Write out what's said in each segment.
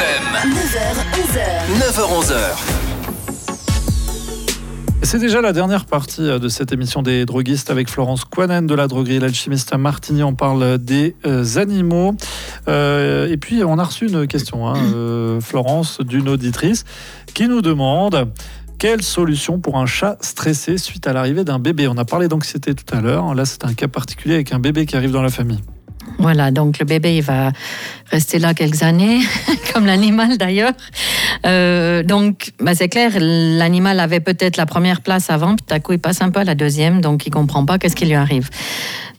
FM. 9h, 11h. 9h, 11h. C'est déjà la dernière partie euh, de cette émission des droguistes avec Florence Quanen de la droguerie L'Alchimiste à Martigny. On parle des euh, animaux. Euh, et puis, on a reçu une question, hein, euh, Florence, d'une auditrice qui nous demande quelle solution pour un chat stressé suite à l'arrivée d'un bébé? On a parlé d'anxiété tout à l'heure. Là, c'est un cas particulier avec un bébé qui arrive dans la famille. Voilà, donc le bébé, il va rester là quelques années, comme l'animal d'ailleurs. Euh, donc, bah, c'est clair, l'animal avait peut-être la première place avant, puis tout à coup, il passe un peu à la deuxième, donc il comprend pas qu'est-ce qui lui arrive.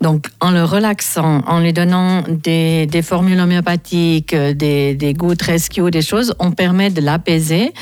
Donc, en le relaxant, en lui donnant des, formules homéopathiques, des, des gouttes rescue, des choses, on permet de l'apaiser.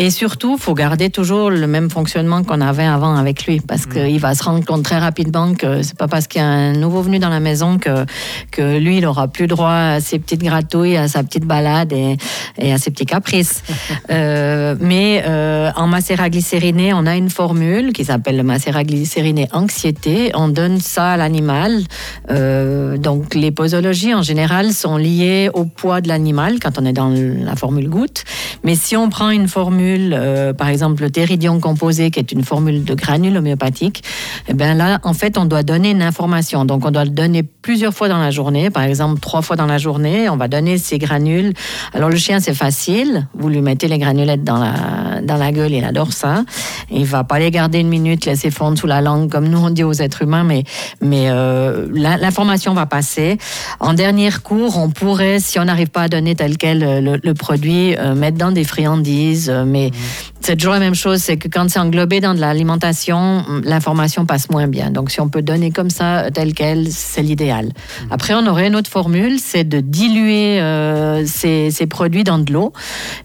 Et surtout, il faut garder toujours le même fonctionnement qu'on avait avant avec lui, parce qu'il va se rendre compte très rapidement que c'est pas parce qu'il y a un nouveau venu dans la maison que, que lui, il aura plus droit à ses petites gratouilles, à sa petite balade et, et à ses petits caprices. Euh, mais euh, en macéraglycériné, on a une formule qui s'appelle le macéraglycériné anxiété. On donne ça à l'animal. Euh, donc, les posologies, en général, sont liées au poids de l'animal quand on est dans la formule goutte. Mais si on prend une formule, euh, par exemple le théridion composé, qui est une formule de granule homéopathique, eh bien là, en fait, on doit donner une information. Donc, on doit le donner plusieurs fois dans la journée, par exemple trois fois dans la journée. On va donner ces granules. Alors, le chien, c'est facile. Vous lui mettez les granulettes dans la, dans la gueule, il adore ça. Il va pas les garder une minute, laisser fondre sous la langue, comme nous on dit aux êtres humains, mais, mais euh, l'information va passer. En dernier recours, on pourrait, si on n'arrive pas à donner tel quel euh, le, produit, mettre dans des friandises, euh, mais mmh. C'est toujours la même chose, c'est que quand c'est englobé dans de l'alimentation, l'information passe moins bien. Donc si on peut donner comme ça, euh, tel quel, c'est l'idéal. Après, on aurait une autre formule, c'est de diluer euh, ces, ces produits dans de l'eau.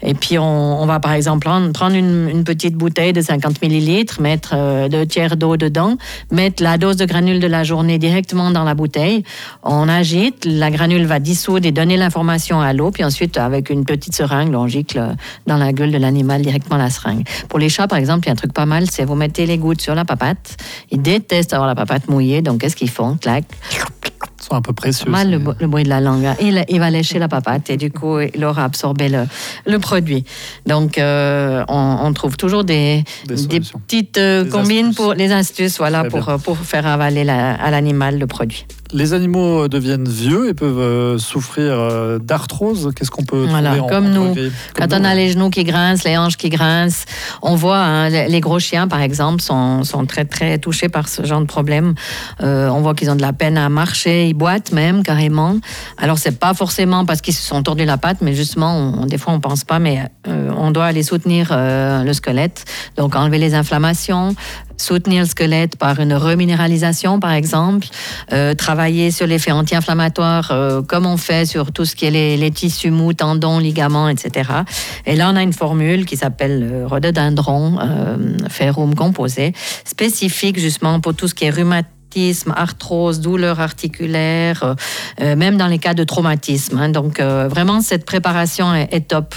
Et puis on, on va par exemple prendre, prendre une, une petite bouteille de 50 millilitres, mettre euh, deux tiers d'eau dedans, mettre la dose de granules de la journée directement dans la bouteille. On agite, la granule va dissoudre et donner l'information à l'eau. Puis ensuite, avec une petite seringue, on gicle dans la gueule de l'animal directement la seringue. Pour les chats, par exemple, il y a un truc pas mal, c'est vous mettez les gouttes sur la papate. Ils détestent avoir la papate mouillée, donc qu'est-ce qu'ils font? Clac, Ils sont un peu précieux. mal le, le bruit de la langue. hein. Il, il va lécher la papate et du coup, il aura absorbé le, le produit. Donc, euh, on, on trouve toujours des, Des des petites euh, Des combines astuces. pour les astuces, voilà, pour, euh, pour faire avaler la- à l'animal le produit. Les animaux deviennent vieux et peuvent euh, souffrir euh, d'arthrose. Qu'est-ce qu'on peut Voilà, trouver comme en nous. Quand on a ouais. les genoux qui grincent, les hanches qui grincent, on voit hein, les gros chiens, par exemple, sont, sont très très touchés par ce genre de problème. Euh, on voit qu'ils ont de la peine à marcher, ils boitent même carrément. Alors c'est pas forcément parce qu'ils se sont tordus la patte, mais justement, on- des fois on pense pas, mais euh, on doit aller soutenir euh, le squelette, donc enlever les inflammations. Soutenir le squelette par une reminéralisation, par exemple, euh, travailler sur l'effet anti-inflammatoire, euh, comme on fait sur tout ce qui est les, tissus mous, tendons, ligaments, etc. Et là, on a une formule qui s'appelle rhododendron euh, ferrum composé, spécifique justement pour tout ce qui est rhumatisme, arthrose, douleur articulaire, euh, même dans les cas de traumatisme. hein. Donc, vraiment, cette préparation est top.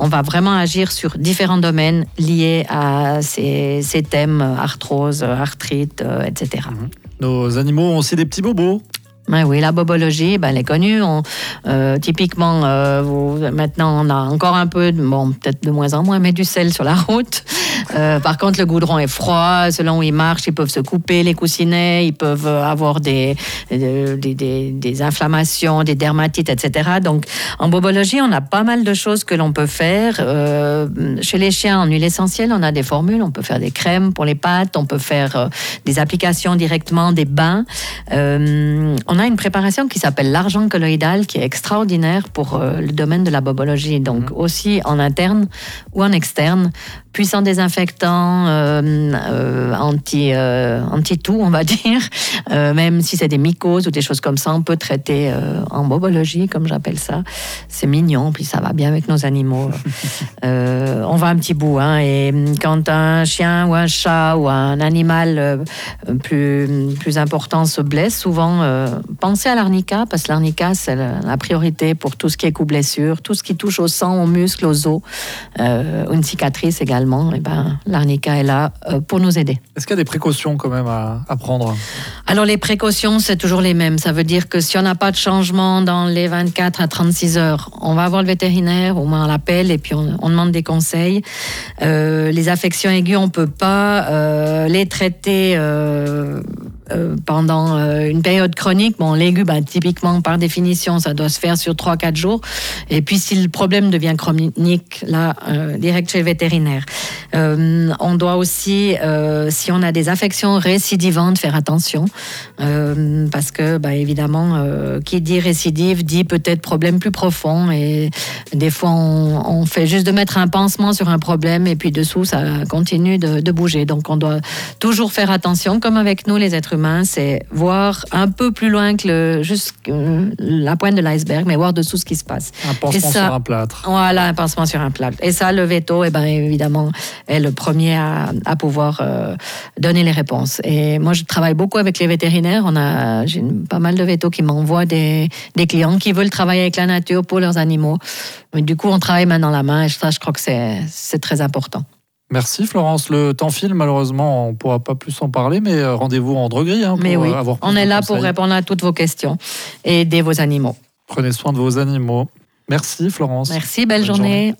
On va vraiment agir sur différents domaines liés à ces, thèmes, euh, arthrose, euh, arthrite, euh, etc. Nos animaux ont aussi des petits bobos. Oui, la bobologie, ben, elle est connue. On, euh, typiquement, euh, maintenant, on a encore un peu, bon, peut-être de moins en moins, mais du sel sur la route. Euh, par contre, le goudron est froid. Selon où ils marchent, ils peuvent se couper les coussinets, ils peuvent avoir des, des, inflammations, des dermatites, etc. Donc, en bobologie, on a pas mal de choses que l'on peut faire. Chez les chiens, en huile essentielle, on a des formules. On peut faire des crèmes pour les pattes, on peut faire des applications directement, des bains. Euh, on a une préparation qui s'appelle l'argent colloïdal, qui est extraordinaire pour euh, le domaine de la bobologie. Donc, aussi en interne ou en externe. Puissant désinfectant, euh, euh, anti, euh, anti-tout, on va dire. Même si c'est des mycoses ou des choses comme ça, on peut traiter en bobologie, comme j'appelle ça. C'est mignon, puis ça va bien avec nos animaux. On va un petit bout. Hein, et quand un chien ou un chat ou un animal plus, plus important se blesse, souvent, euh, pensez à l'arnica, parce que l'arnica, c'est la priorité pour tout ce qui est coup-blessure, tout ce qui touche au sang, aux muscles, aux os, euh, une cicatrice également. Et ben, l'arnica est là euh, pour nous aider. Est-ce qu'il y a des précautions quand même à, prendre? Alors, les précautions, c'est toujours les mêmes. Ça veut dire que si on n'a pas de changement dans les 24 à 36 heures, on va voir le vétérinaire, au moins on l'appelle et puis on, demande des conseils. Euh, les affections aiguës, on ne peut pas les traiter euh, pendant euh, une période chronique. Bon, l'aigu, ben, typiquement, par définition, ça doit se faire sur 3-4 jours. Et puis, si le problème devient chronique, là, euh, direct chez le vétérinaire. On doit aussi, si on a des affections récidivantes, faire attention. parce que, ben, évidemment, qui dit récidive dit peut-être problème plus profond. Et des fois, on, fait juste de mettre un pansement sur un problème et puis dessous, ça continue de, de bouger. Donc, on doit toujours faire attention, comme avec nous, les êtres humains c'est voir un peu plus loin que le, juste la pointe de l'iceberg, mais voir dessous ce qui se passe. Un pansement sur un plâtre. Voilà, un pansement sur un plâtre. Et ça, le veto, eh ben, évidemment, est le premier à, à pouvoir euh, donner les réponses. Et moi, je travaille beaucoup avec les vétérinaires. On a, j'ai pas mal de vétos qui m'envoient des, des clients qui veulent travailler avec la nature pour leurs animaux. Mais du coup, on travaille main dans la main et ça, je crois que c'est très important. Merci Florence. Le temps file, malheureusement, on ne pourra pas plus en parler, mais euh, rendez-vous en droguerie hein, pour mais oui. Euh, avoir On est là pour répondre à toutes vos questions et aider vos animaux. Prenez soin de vos animaux. Merci Florence. Merci, belle journée.